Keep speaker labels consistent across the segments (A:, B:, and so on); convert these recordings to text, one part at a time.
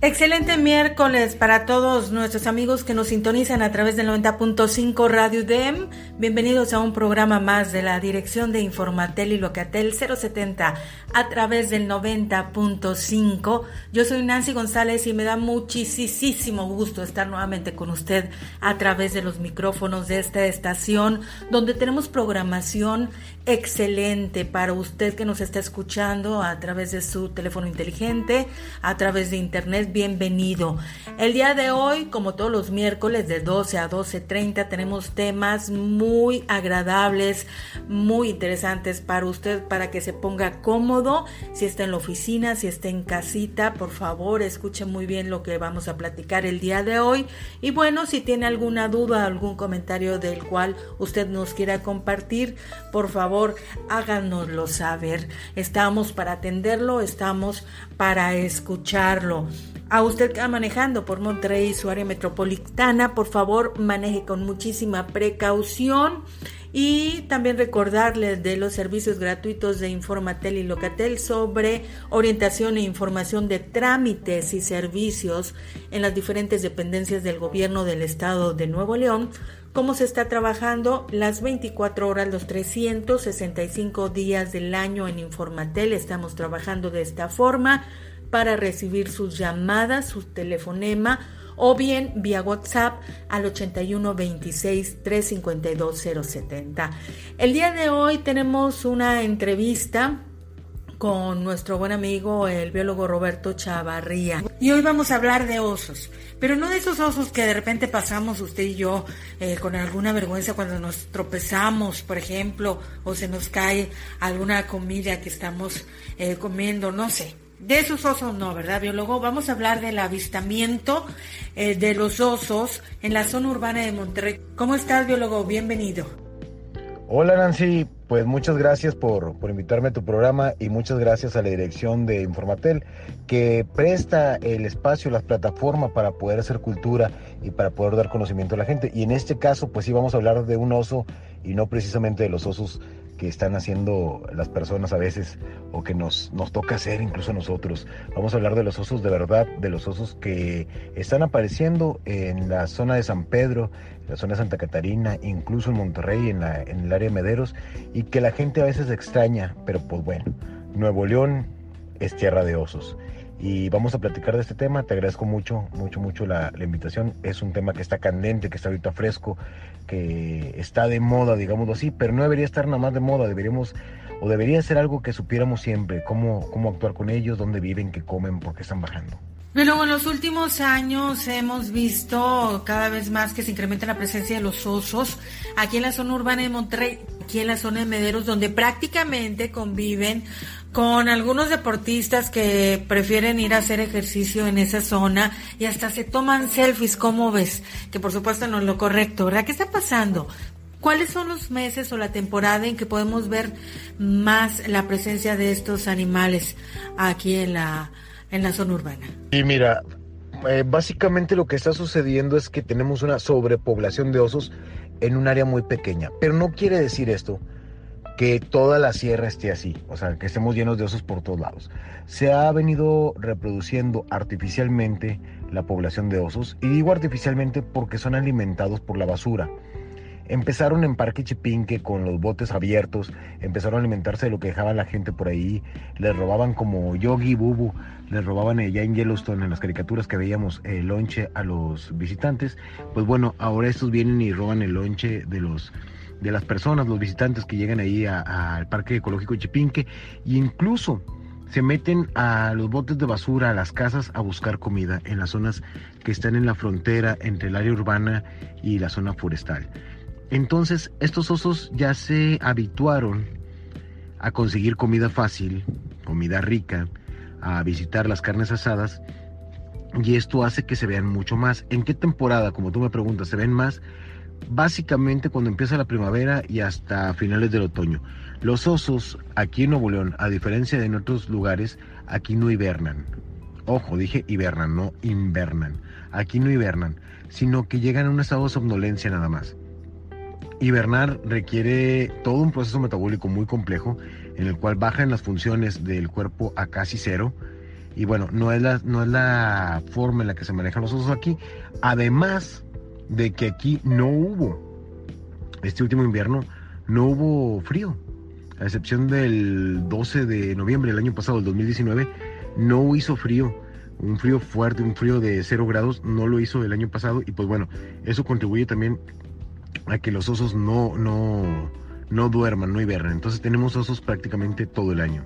A: Excelente miércoles para todos nuestros amigos que nos sintonizan a través del 90.5 Radio DEM. Bienvenidos a un programa más de la Dirección de Informatel y Locatel 070 a través del 90.5. Yo soy Nancy González y me da muchísimo gusto estar nuevamente con usted a través de los micrófonos de esta estación donde tenemos programación excelente para usted que nos está escuchando a través de su teléfono inteligente, a través de internet bienvenido. El día de hoy, como todos los miércoles de 12 a 12.30, tenemos temas muy agradables, muy interesantes para usted, para que se ponga cómodo. Si está en la oficina, si está en casita, por favor, escuche muy bien lo que vamos a platicar el día de hoy. Y bueno, si tiene alguna duda, algún comentario del cual usted nos quiera compartir, por favor, háganoslo saber. Estamos para atenderlo, estamos para escucharlo. A usted que va manejando por Monterrey y su área metropolitana, por favor maneje con muchísima precaución. Y también recordarles de los servicios gratuitos de Informatel y Locatel sobre orientación e información de trámites y servicios en las diferentes dependencias del gobierno del estado de Nuevo León, cómo se está trabajando las 24 horas, los 365 días del año en Informatel. Estamos trabajando de esta forma para recibir sus llamadas, su telefonema o bien vía WhatsApp al 81 26 352 070. El día de hoy tenemos una entrevista con nuestro buen amigo el biólogo Roberto Chavarría. Y hoy vamos a hablar de osos, pero no de esos osos que de repente pasamos usted y yo eh, con alguna vergüenza cuando nos tropezamos, por ejemplo, o se nos cae alguna comida que estamos eh, comiendo, no sé. De esos osos no, ¿verdad, biólogo? Vamos a hablar del avistamiento eh, de los osos en la zona urbana de Monterrey. ¿Cómo estás, biólogo? Bienvenido.
B: Hola, Nancy. Pues muchas gracias por, por, invitarme a tu programa y muchas gracias a la dirección de Informatel que presta el espacio, las plataformas para poder hacer cultura y para poder dar conocimiento a la gente. Y en este caso, pues sí vamos a hablar de un oso y no precisamente de los osos que están haciendo las personas a veces o que nos, nos toca hacer incluso nosotros. Vamos a hablar de los osos de verdad, de los osos que están apareciendo en la zona de San Pedro, en la zona de Santa Catarina, incluso en Monterrey, en, la, en el área de Mederos, y que la gente a veces extraña, pero pues bueno, Nuevo León es tierra de osos y vamos a platicar de este tema. Te agradezco mucho, mucho, mucho la, invitación. Es un tema que está candente, que está ahorita fresco, que está de moda, digámoslo así, pero no debería estar nada más de moda. Deberíamos, o debería ser algo que supiéramos siempre, cómo, cómo actuar con ellos, dónde viven, qué comen, por qué están bajando.
A: Pero en los últimos años hemos visto cada vez más que se incrementa la presencia de los osos aquí en la zona urbana de Monterrey, aquí en la zona de Mederos, donde prácticamente conviven con algunos deportistas que prefieren ir a hacer ejercicio en esa zona y hasta se toman selfies, ¿cómo ves? Que por supuesto no es lo correcto, ¿verdad? ¿Qué está pasando? ¿Cuáles son los meses o la temporada en que podemos ver más la presencia de estos animales aquí en la, en la zona urbana?
B: Y mira, eh, básicamente lo que está sucediendo es que tenemos una sobrepoblación de osos en un área muy pequeña, pero no quiere decir esto que toda la sierra esté así, o sea, que estemos llenos de osos por todos lados. Se ha venido reproduciendo artificialmente la población de osos, y digo artificialmente porque son alimentados por la basura. Empezaron en Parque Chipinque con los botes abiertos, empezaron a alimentarse de lo que dejaba la gente por ahí, les robaban como Yogi Bubu, les robaban ya en Yellowstone, en las caricaturas que veíamos, el lonche a los visitantes. Pues bueno, ahora estos vienen y roban el lonche de los de las personas, los visitantes que llegan ahí al Parque Ecológico Chipinque, e incluso se meten a los botes de basura, a las casas, a buscar comida en las zonas que están en la frontera entre el área urbana y la zona forestal. Entonces, estos osos ya se habituaron a conseguir comida fácil, comida rica, a visitar las carnes asadas, y esto hace que se vean mucho más. ¿En qué temporada, como tú me preguntas, se ven más? Básicamente cuando empieza la primavera y hasta finales del otoño. Los osos aquí en Nuevo León, a diferencia de en otros lugares, aquí no hibernan. Ojo, dije hibernan, no invernan. Aquí no hibernan, sino que llegan a un estado de somnolencia nada más. Hibernar requiere todo un proceso metabólico muy complejo en el cual bajan las funciones del cuerpo a casi cero Y bueno, no es la, no es la forma en la que se manejan los osos aquí. Además de que aquí no hubo, este último invierno, no hubo frío. A excepción del 12 de noviembre del año pasado, el 2019, no hizo frío. Un frío fuerte, un frío de 0 grados, no lo hizo el año pasado. Y pues bueno, eso contribuye también a que los osos no, no, no duerman, no hibernen. Entonces tenemos osos prácticamente todo el año.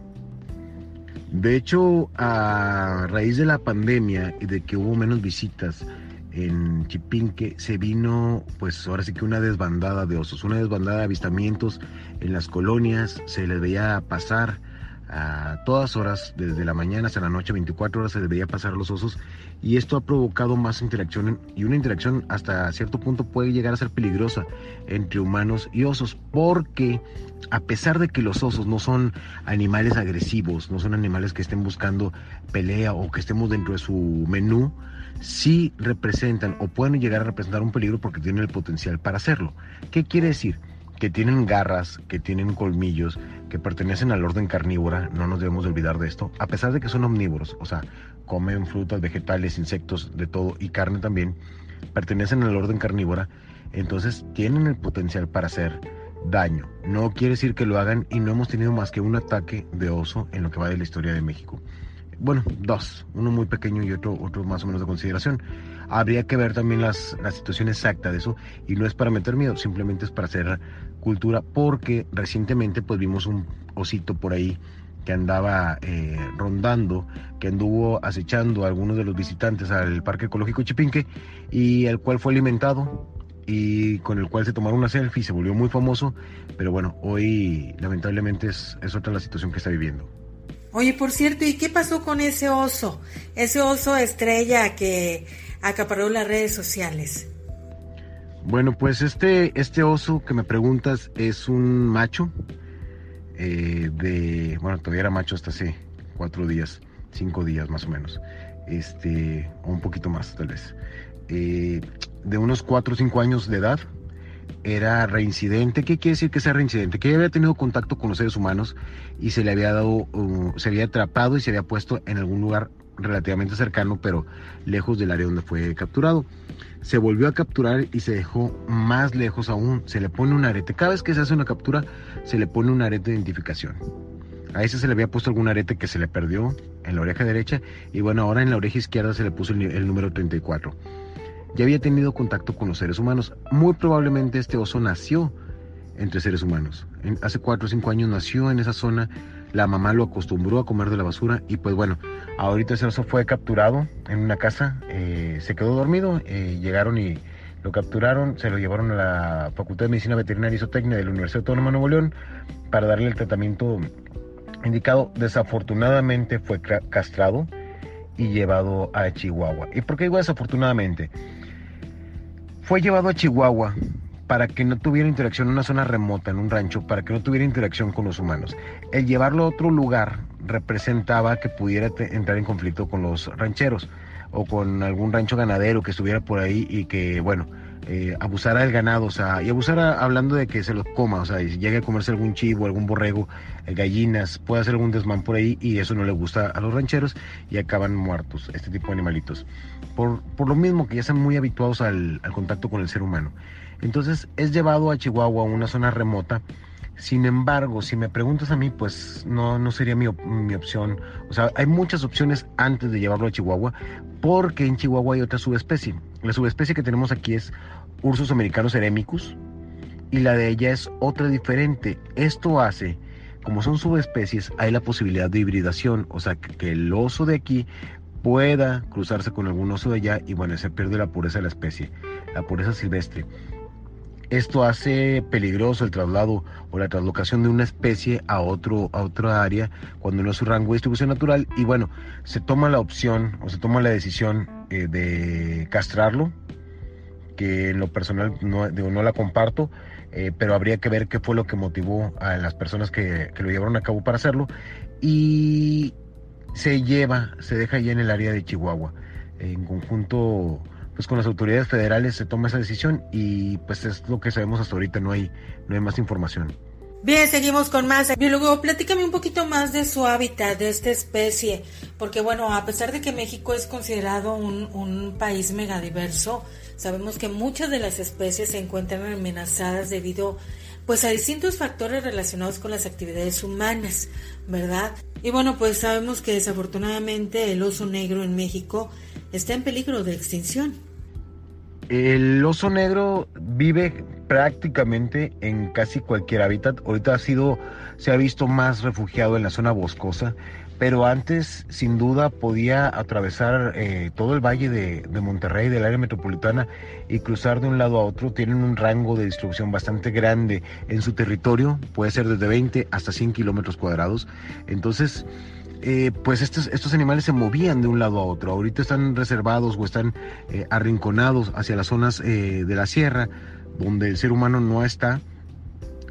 B: De hecho, a raíz de la pandemia y de que hubo menos visitas en Chipinque, se vino, pues ahora sí que una desbandada de osos, una desbandada de avistamientos en las colonias, se les veía pasar a todas horas, desde la mañana hasta la noche, 24 horas se veía pasar los osos y esto ha provocado más interacción y una interacción hasta cierto punto puede llegar a ser peligrosa entre humanos y osos porque a pesar de que los osos no son animales agresivos, no son animales que estén buscando pelea o que estemos dentro de su menú, sí representan o pueden llegar a representar un peligro porque tienen el potencial para hacerlo. ¿Qué quiere decir? Que tienen garras, que tienen colmillos, que pertenecen al orden carnívora, no nos debemos de olvidar de esto, a pesar de que son omnívoros, o sea, comen frutas, vegetales, insectos, de todo, y carne también, pertenecen al orden carnívora, entonces tienen el potencial para hacer daño. No quiere decir que lo hagan y no hemos tenido más que un ataque de oso en lo que va de la historia de México. Bueno, dos, uno muy pequeño y otro, otro más o menos de consideración. Habría que ver también las, la situación exacta de eso y no es para meter miedo, simplemente es para hacer cultura porque recientemente pues vimos un osito por ahí que andaba eh, rondando, que anduvo acechando a algunos de los visitantes al Parque Ecológico Chipinque y el cual fue alimentado y con el cual se tomaron una selfie, se volvió muy famoso, pero bueno, hoy lamentablemente es, es otra la situación que está viviendo.
A: Oye, por cierto, ¿y qué pasó con ese oso? Ese oso estrella que acaparó las redes sociales.
B: Bueno, pues este, este oso que me preguntas es un macho eh, de, bueno, todavía era macho hasta hace cuatro días, cinco días más o menos, este, o un poquito más tal vez, eh, de unos cuatro o cinco años de edad, era reincidente. ¿Qué quiere decir que sea reincidente? Que había tenido contacto con los seres humanos y se le había dado, uh, se había atrapado y se había puesto en algún lugar relativamente cercano, pero lejos del área donde fue capturado. Se volvió a capturar y se dejó más lejos aún. Se le pone un arete. Cada vez que se hace una captura, se le pone un arete de identificación. A ese se le había puesto algún arete que se le perdió en la oreja derecha y bueno, ahora en la oreja izquierda se le puso el, número 34. Ya había tenido contacto con los seres humanos. Muy probablemente este oso nació entre seres humanos. hace 4 o 5 años nació en esa zona la mamá lo acostumbró a comer de la basura y pues bueno, ahorita ese oso fue capturado en una casa, eh, se quedó dormido, eh, llegaron y lo capturaron, se lo llevaron a la Facultad de Medicina Veterinaria y Zootecnia de la Universidad Autónoma de Nuevo León para darle el tratamiento indicado. Desafortunadamente fue castrado y llevado a Chihuahua. ¿Y por qué digo desafortunadamente? Fue llevado a Chihuahua para que no tuviera interacción en una zona remota, en un rancho, para que no tuviera interacción con los humanos. El llevarlo a otro lugar representaba que pudiera entrar en conflicto con los rancheros o con algún rancho ganadero que estuviera por ahí y que, bueno, eh, abusara del ganado, o sea, y abusara hablando de que se los coma, o sea, y llegue a comerse algún chivo, algún borrego, eh, gallinas, puede hacer algún desmán por ahí y eso no le gusta a los rancheros y acaban muertos, este tipo de animalitos. Por, por lo mismo que ya están muy habituados al, al contacto con el ser humano. Entonces es llevado a Chihuahua, una zona remota. Sin embargo, si me preguntas a mí, pues no, no sería mi, mi, opción. O sea, hay muchas opciones antes de llevarlo a Chihuahua, porque en Chihuahua hay otra subespecie. La subespecie que tenemos aquí es Ursus americanos eremicus, y la de ella es otra diferente. Esto hace, como son subespecies, hay la posibilidad de hibridación, o sea, que, que el oso de aquí pueda cruzarse con algún oso de allá y bueno, se pierde la pureza de la especie, la pureza silvestre. Esto hace peligroso el traslado o la traslocación de una especie a, otro, a otra área cuando no es su rango de distribución natural. Y bueno, se toma la opción o se toma la decisión eh, de castrarlo, que en lo personal no, no la comparto, eh, pero habría que ver qué fue lo que motivó a las personas que, que lo llevaron a cabo para hacerlo. Y se lleva, se deja ya en el área de Chihuahua, en conjunto pues con las autoridades federales se toma esa decisión y pues es lo que sabemos hasta ahorita, no hay, no hay más información.
A: Bien, seguimos con más. Biólogo, platícame un poquito más de su hábitat, de esta especie, porque bueno, a pesar de que México es considerado un, un país megadiverso, sabemos que muchas de las especies se encuentran amenazadas debido pues a distintos factores relacionados con las actividades humanas, ¿verdad? Y bueno, pues sabemos que desafortunadamente el oso negro en México está en peligro de extinción.
B: El oso negro vive prácticamente en casi cualquier hábitat. Ahorita ha sido, se ha visto más refugiado en la zona boscosa, pero antes sin duda podía atravesar eh, todo el valle de, de, Monterrey, del área metropolitana, y cruzar de un lado a otro. Tienen un rango de distribución bastante grande en su territorio, puede ser desde 20 hasta 100 kilómetros cuadrados. Entonces, eh, pues estos, estos animales se movían de un lado a otro. Ahorita están reservados o están eh, arrinconados hacia las zonas eh, de la sierra donde el ser humano no está.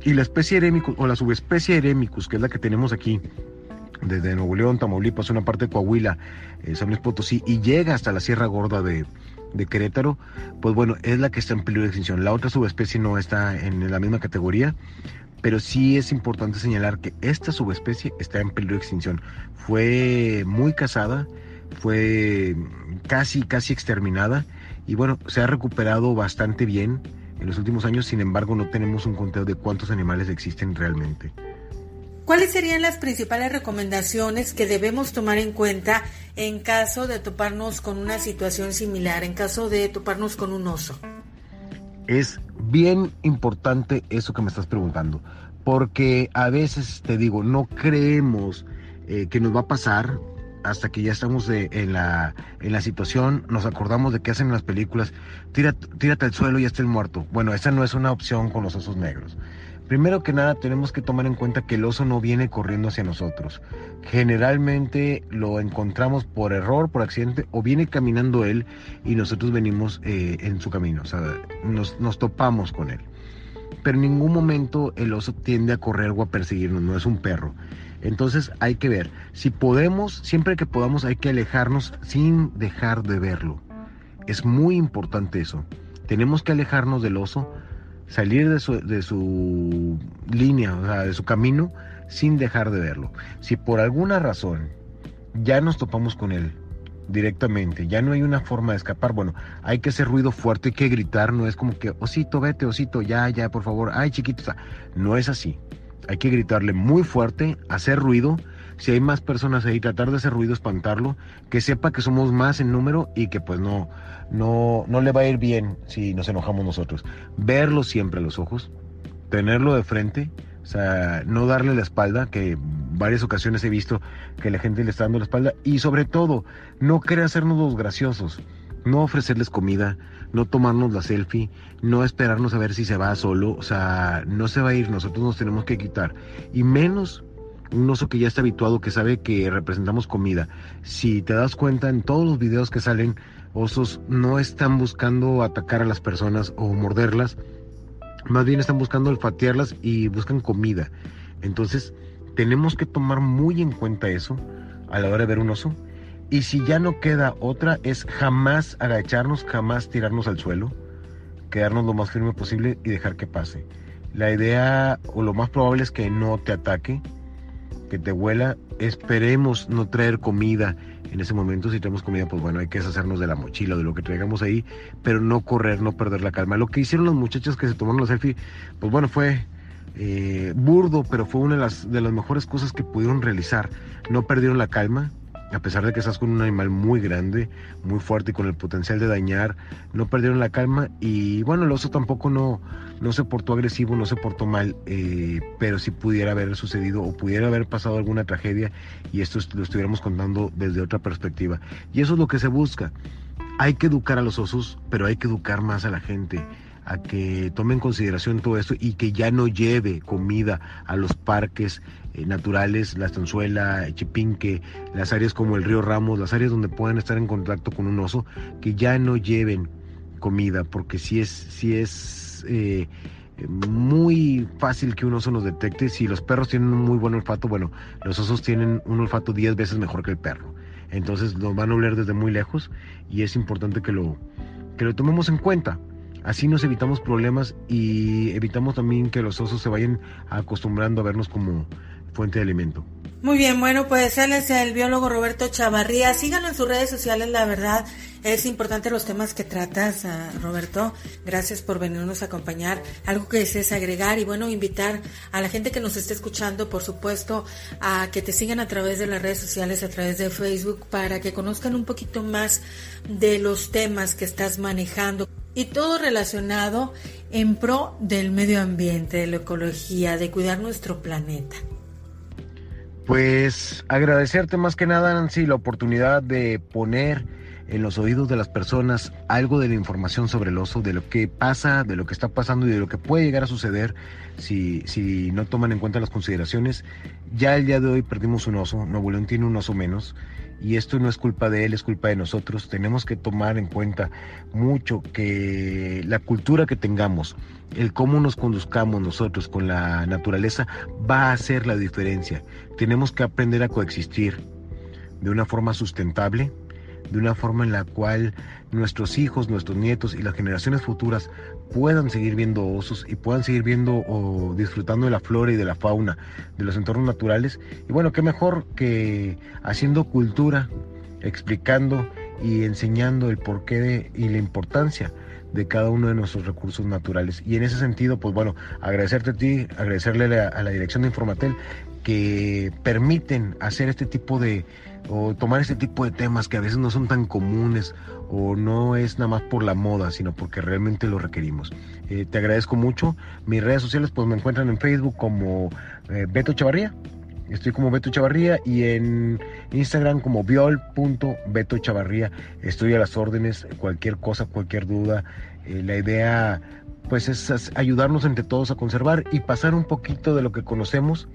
B: Y la especie Eremicus o la subespecie Eremicus, que es la que tenemos aquí, desde Nuevo León, Tamaulipas, una parte de Coahuila, San Luis Potosí, y llega hasta la Sierra Gorda de, de Querétaro, pues bueno, es la que está en peligro de extinción. La otra subespecie no está en la misma categoría, pero sí es importante señalar que esta subespecie está en peligro de extinción. Fue muy cazada, fue casi, casi exterminada y bueno, se ha recuperado bastante bien en los últimos años, sin embargo no tenemos un conteo de cuántos animales existen realmente.
A: ¿Cuáles serían las principales recomendaciones que debemos tomar en cuenta en caso de toparnos con una situación similar, en caso de toparnos con un oso?
B: Es bien importante eso que me estás preguntando, porque a veces te digo, no creemos eh, que nos va a pasar hasta que ya estamos en, la, en la situación, nos acordamos de qué hacen en las películas, tírate, tírate al suelo y el muerto. Bueno, esa no es una opción con los osos negros. Primero que nada tenemos que tomar en cuenta que el oso no viene corriendo hacia nosotros. Generalmente lo encontramos por error, por accidente, o viene caminando él y nosotros venimos eh, en su camino, o sea, nos, nos topamos con él. Pero en ningún momento el oso tiende a correr o a perseguirnos, no es un perro. Entonces hay que ver, si podemos, siempre que podamos hay que alejarnos sin dejar de verlo. Es muy importante eso. Tenemos que alejarnos del oso salir de su, de su línea, o sea, de su camino, sin dejar de verlo. Si por alguna razón ya nos topamos con él directamente, ya no hay una forma de escapar, bueno, hay que hacer ruido fuerte, hay que gritar, no es como que, osito, vete, osito, ya, ya, por favor, ay, chiquito, no es así. Hay que gritarle muy fuerte, hacer ruido. Si hay más personas ahí, tratar de hacer ruido, espantarlo, que sepa que somos más en número y que pues no, no, no le va a ir bien si nos enojamos nosotros. Verlo siempre a los ojos, tenerlo de frente, o sea, no darle la espalda, que varias ocasiones he visto que la gente le está dando la espalda, y sobre todo, no querer hacernos los graciosos, no ofrecerles comida, no tomarnos la selfie, no esperarnos a ver si se va solo, o sea, no se va a ir, nosotros nos tenemos que quitar, y menos un oso que ya está habituado, que sabe que representamos comida. Si te das cuenta en todos los videos que salen, osos no están buscando atacar a las personas o morderlas, más bien están buscando olfatearlas y buscan comida. Entonces, tenemos que tomar muy en cuenta eso a la hora de ver un oso. Y si ya no queda otra, es jamás agacharnos, jamás tirarnos al suelo, quedarnos lo más firme posible y dejar que pase. La idea o lo más probable es que no te ataque, que te huela. Esperemos no traer comida en ese momento. Si tenemos comida, pues bueno, hay que deshacernos de la mochila, de lo que traigamos ahí, pero no correr, no perder la calma. Lo que hicieron las muchachas que se tomaron la selfie, pues bueno, fue eh, burdo, pero fue una de las, de las mejores cosas que pudieron realizar. No perdieron la calma, a pesar de que estás con un animal muy grande, muy fuerte y con el potencial de dañar, no perdieron la calma y bueno, el oso tampoco no, no se portó agresivo, no se portó mal, eh, pero si pudiera haber sucedido o pudiera haber pasado alguna tragedia y esto lo estuviéramos contando desde otra perspectiva. Y eso es lo que se busca. Hay que educar a los osos, pero hay que educar más a la gente a que tome en consideración todo esto y que ya no lleve comida a los parques eh, naturales, la estanzuela, Chipinque, las áreas como el río Ramos, las áreas donde puedan estar en contacto con un oso, que ya no lleven comida, porque si es, si es eh, muy fácil que un oso nos detecte. Si los perros tienen un muy buen olfato, bueno, los osos tienen un olfato 10 veces mejor que el perro. Entonces nos van a oler desde muy lejos y es importante que lo, que lo tomemos en cuenta. Así nos evitamos problemas y evitamos también que los osos se vayan acostumbrando a vernos como fuente de alimento.
A: Muy bien, bueno, pues él es el biólogo Roberto Chavarría. Síganlo en sus redes sociales, la verdad es importante los temas que tratas, ah, Roberto. Gracias por venirnos a acompañar. Algo que desees agregar y bueno, invitar a la gente que nos esté escuchando, por supuesto, a que te sigan a través de las redes sociales, a través de Facebook, para que conozcan un poquito más de los temas que estás manejando y todo relacionado en pro del medio ambiente, de la ecología, de cuidar nuestro planeta.
B: Pues agradecerte más que nada, Nancy, la oportunidad de poner en los oídos de las personas algo de la información sobre el oso, de lo que pasa, de lo que está pasando y de lo que puede llegar a suceder si, si no toman en cuenta las consideraciones. Ya el día de hoy perdimos un oso, Nuevo León tiene un oso menos y esto no es culpa de él, es culpa de nosotros. Tenemos que tomar en cuenta mucho que la cultura que tengamos, el cómo nos conduzcamos nosotros con la naturaleza va a hacer la diferencia. Tenemos que aprender a coexistir de una forma sustentable, de una forma en la cual nuestros hijos, nuestros nietos y las generaciones futuras puedan seguir viendo osos y puedan seguir viendo o disfrutando de la flora y de la fauna, de los entornos naturales. Y bueno, qué mejor que haciendo cultura, explicando y enseñando el porqué y la importancia de cada uno de nuestros recursos naturales. Y en ese sentido, pues bueno, agradecerte a ti, agradecerle a la dirección de Informatel que permiten hacer este tipo de, o tomar este tipo de temas que a veces no son tan comunes o no es nada más por la moda, sino porque realmente lo requerimos. Eh, te agradezco mucho. Mis redes sociales pues me encuentran en Facebook como eh, Beto Chavarría. Estoy como Beto Chavarría y en Instagram como viol.beto Chavarría. Estoy a las órdenes, cualquier cosa, cualquier duda. Eh, la idea pues es ayudarnos entre todos a conservar y pasar un poquito de lo que conocemos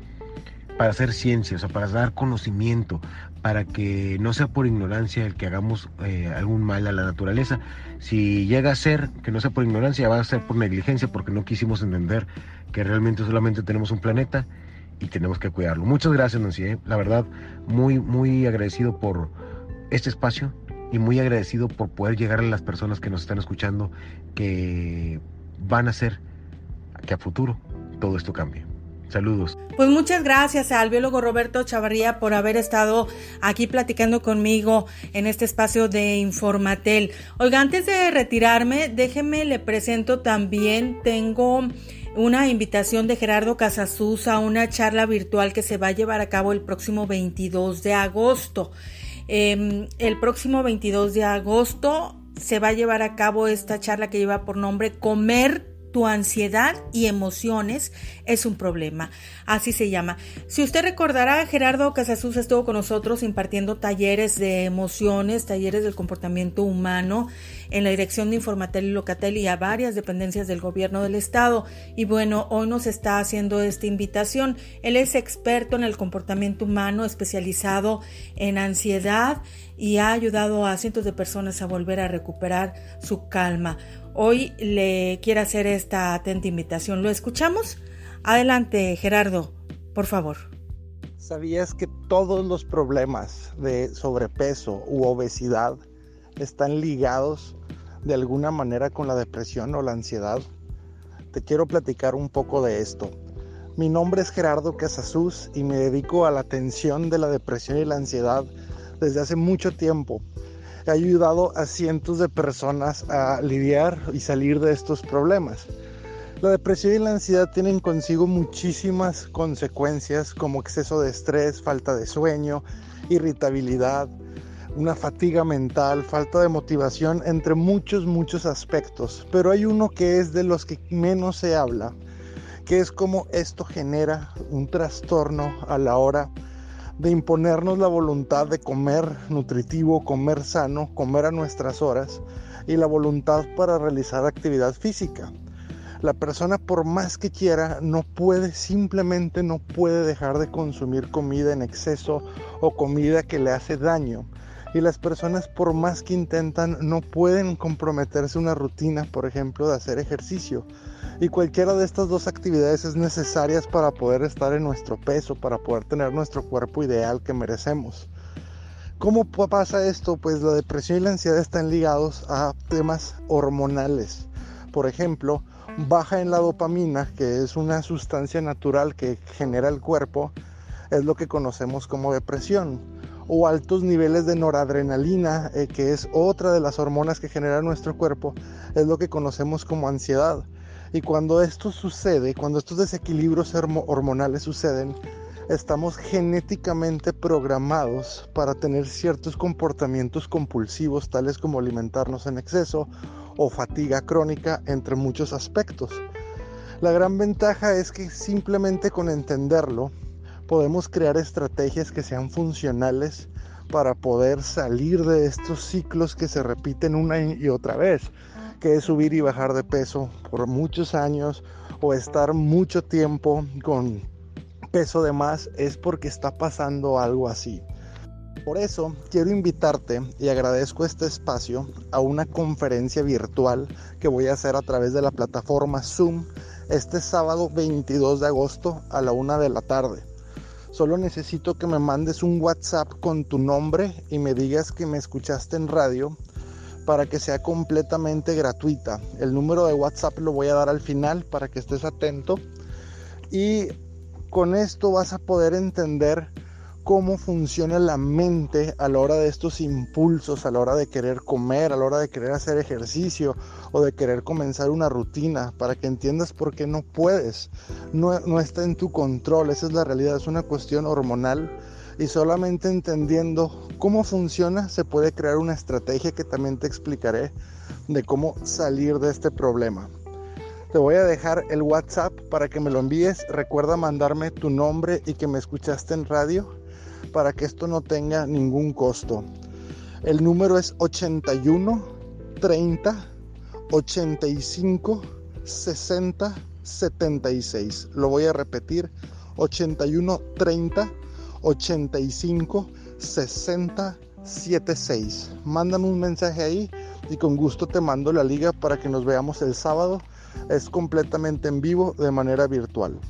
B: para hacer ciencia, o sea, para dar conocimiento, para que no sea por ignorancia el que hagamos eh, algún mal a la naturaleza. Si llega a ser que no sea por ignorancia, va a ser por negligencia, porque no quisimos entender que realmente solamente tenemos un planeta y tenemos que cuidarlo. Muchas gracias, Nancy. ¿eh? La verdad, muy, muy agradecido por este espacio y muy agradecido por poder llegar a las personas que nos están escuchando, que van a hacer que a futuro todo esto cambie. Saludos.
A: Pues muchas gracias al biólogo Roberto Chavarría por haber estado aquí platicando conmigo en este espacio de Informatel. Oiga, antes de retirarme, déjeme le presento también, tengo una invitación de Gerardo Casasuz a una charla virtual que se va a llevar a cabo el próximo 22 de agosto. Em, el próximo 22 de agosto se va a llevar a cabo esta charla que lleva por nombre Comer tu ansiedad y emociones es un problema. Así se llama. Si usted recordará, Gerardo Casasuz estuvo con nosotros impartiendo talleres de emociones, talleres del comportamiento humano en la dirección de Informatel y Locatel y a varias dependencias del gobierno del estado. Y bueno, hoy nos está haciendo esta invitación. Él es experto en el comportamiento humano, especializado en ansiedad y ha ayudado a cientos de personas a volver a recuperar su calma. Hoy le quiere hacer esta atenta invitación. ¿Lo escuchamos? Adelante, Gerardo, por favor.
C: ¿Sabías que todos los problemas de sobrepeso u obesidad están ligados de alguna manera con la depresión o la ansiedad? Te quiero platicar un poco de esto. Mi nombre es Gerardo Casasuz y me dedico a la atención de la depresión y la ansiedad desde hace mucho tiempo ha ayudado a cientos de personas a lidiar y salir de estos problemas. La depresión y la ansiedad tienen consigo muchísimas consecuencias como exceso de estrés, falta de sueño, irritabilidad, una fatiga mental, falta de motivación, entre muchos, muchos aspectos. Pero hay uno que es de los que menos se habla, que es como esto genera un trastorno a la hora de imponernos la voluntad de comer nutritivo, comer sano, comer a nuestras horas y la voluntad para realizar actividad física. La persona por más que quiera no puede, simplemente no puede dejar de consumir comida en exceso o comida que le hace daño. Y las personas por más que intentan no pueden comprometerse una rutina, por ejemplo, de hacer ejercicio y cualquiera de estas dos actividades es necesarias para poder estar en nuestro peso, para poder tener nuestro cuerpo ideal que merecemos. ¿Cómo pasa esto? Pues la depresión y la ansiedad están ligados a temas hormonales. por ejemplo, baja en la dopamina, que es una sustancia natural que genera el cuerpo, es lo que conocemos como depresión. O altos niveles de noradrenalina, eh, que es otra de las hormonas que genera nuestro cuerpo, es lo que conocemos como ansiedad. Y cuando esto sucede, cuando estos desequilibrios hormonales suceden, estamos genéticamente programados para tener ciertos comportamientos compulsivos, tales como alimentarnos en exceso o fatiga crónica, entre muchos aspectos. La gran ventaja es que simplemente con entenderlo podemos crear estrategias que sean funcionales para poder salir de estos ciclos que se repiten una y otra vez, que es subir y bajar de peso por muchos años o estar mucho tiempo con peso de más, es porque está pasando algo así. Por eso quiero invitarte y agradezco este espacio a una conferencia virtual que voy a hacer a través de la plataforma Zoom este sábado 22 de agosto a la una de la tarde. Solo necesito que me mandes un WhatsApp con tu nombre y me digas que me escuchaste en radio para que sea completamente gratuita. El número de WhatsApp lo voy a dar al final para que estés atento. Y con esto vas a poder entender cómo funciona la mente a la hora de estos impulsos, a la hora de querer comer, a la hora de querer hacer ejercicio o de querer comenzar una rutina, para que entiendas por qué no puedes. No, no está en tu control, esa es la realidad, es una cuestión hormonal y solamente entendiendo cómo funciona se puede crear una estrategia que también te explicaré de cómo salir de este problema. Te voy a dejar el WhatsApp para que me lo envíes. Recuerda mandarme tu nombre y que me escuchaste en radio para que esto no tenga ningún costo. El número es 81 30 85 60 76. Lo voy a repetir. 81 30 85 60 76. Mándame un mensaje ahí y con gusto te mando la liga para que nos veamos el sábado. Es completamente en vivo de manera virtual.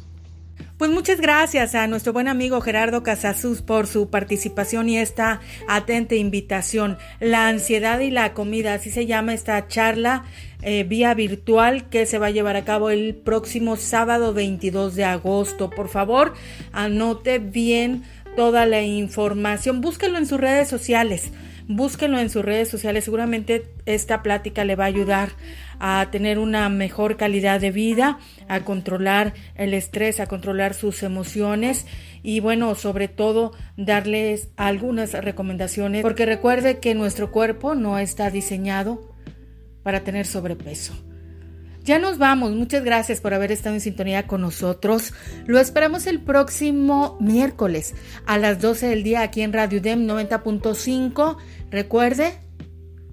A: Pues muchas gracias a nuestro buen amigo Gerardo Casasus por su participación y esta atenta invitación. La ansiedad y la comida, así se llama esta charla eh, vía virtual que se va a llevar a cabo el próximo sábado 22 de agosto. Por favor, anote bien toda la información, búsquelo en sus redes sociales. Búsquenlo en sus redes sociales, seguramente esta plática le va a ayudar a tener una mejor calidad de vida, a controlar el estrés, a controlar sus emociones y bueno, sobre todo darles algunas recomendaciones, porque recuerde que nuestro cuerpo no está diseñado para tener sobrepeso. Ya nos vamos. Muchas gracias por haber estado en sintonía con nosotros. Lo esperamos el próximo miércoles a las 12 del día aquí en Radio DEM 90.5. Recuerde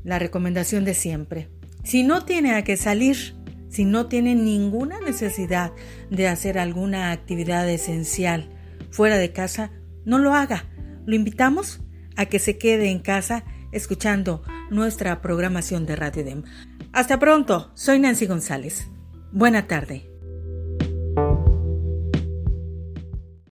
A: la recomendación de siempre. Si no tiene a qué salir, si no tiene ninguna necesidad de hacer alguna actividad esencial fuera de casa, no lo haga. Lo invitamos a que se quede en casa escuchando nuestra programación de Radio DEM. Hasta pronto, soy Nancy González. Buena tarde.